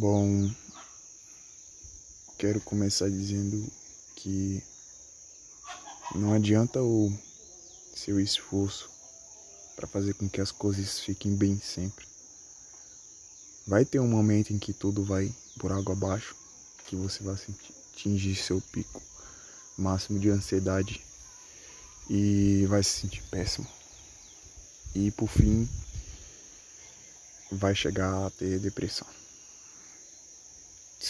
Bom, quero começar dizendo que não adianta o seu esforço para fazer com que as coisas fiquem bem sempre. Vai ter um momento em que tudo vai por água abaixo, que você vai atingir seu pico máximo de ansiedade e vai se sentir péssimo. E por fim, vai chegar a ter depressão.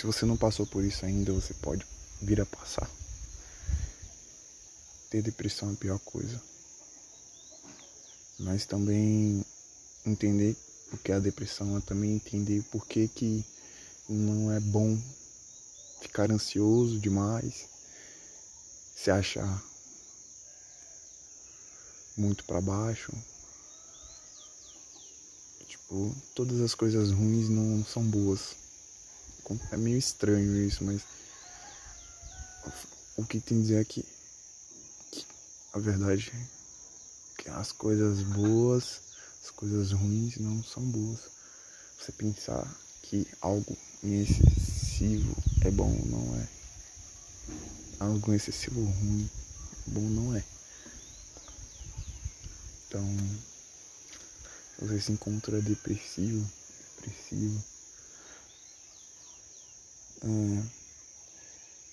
Se você não passou por isso ainda, você pode vir a passar. Ter depressão é a pior coisa. Mas também entender o que é a depressão é também entender por que, que não é bom ficar ansioso demais, se achar muito para baixo. Tipo, todas as coisas ruins não são boas. É meio estranho isso, mas o que tem a dizer é que, que a verdade é que as coisas boas, as coisas ruins não são boas. Você pensar que algo excessivo é bom não é. Algo excessivo ruim bom não é. Então, você se encontra depressivo, depressivo é,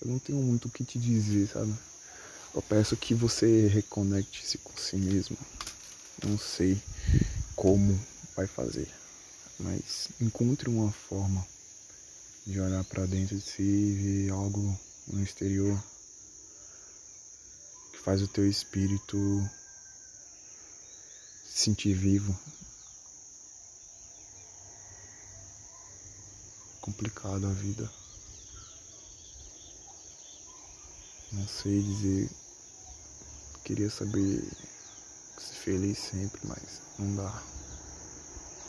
eu não tenho muito o que te dizer, sabe? Eu peço que você reconecte-se com si mesmo. Não sei como vai fazer, mas encontre uma forma de olhar para dentro de si e ver algo no exterior que faz o teu espírito se sentir vivo. Complicado a vida. Não sei dizer. Queria saber ser feliz sempre, mas não dá.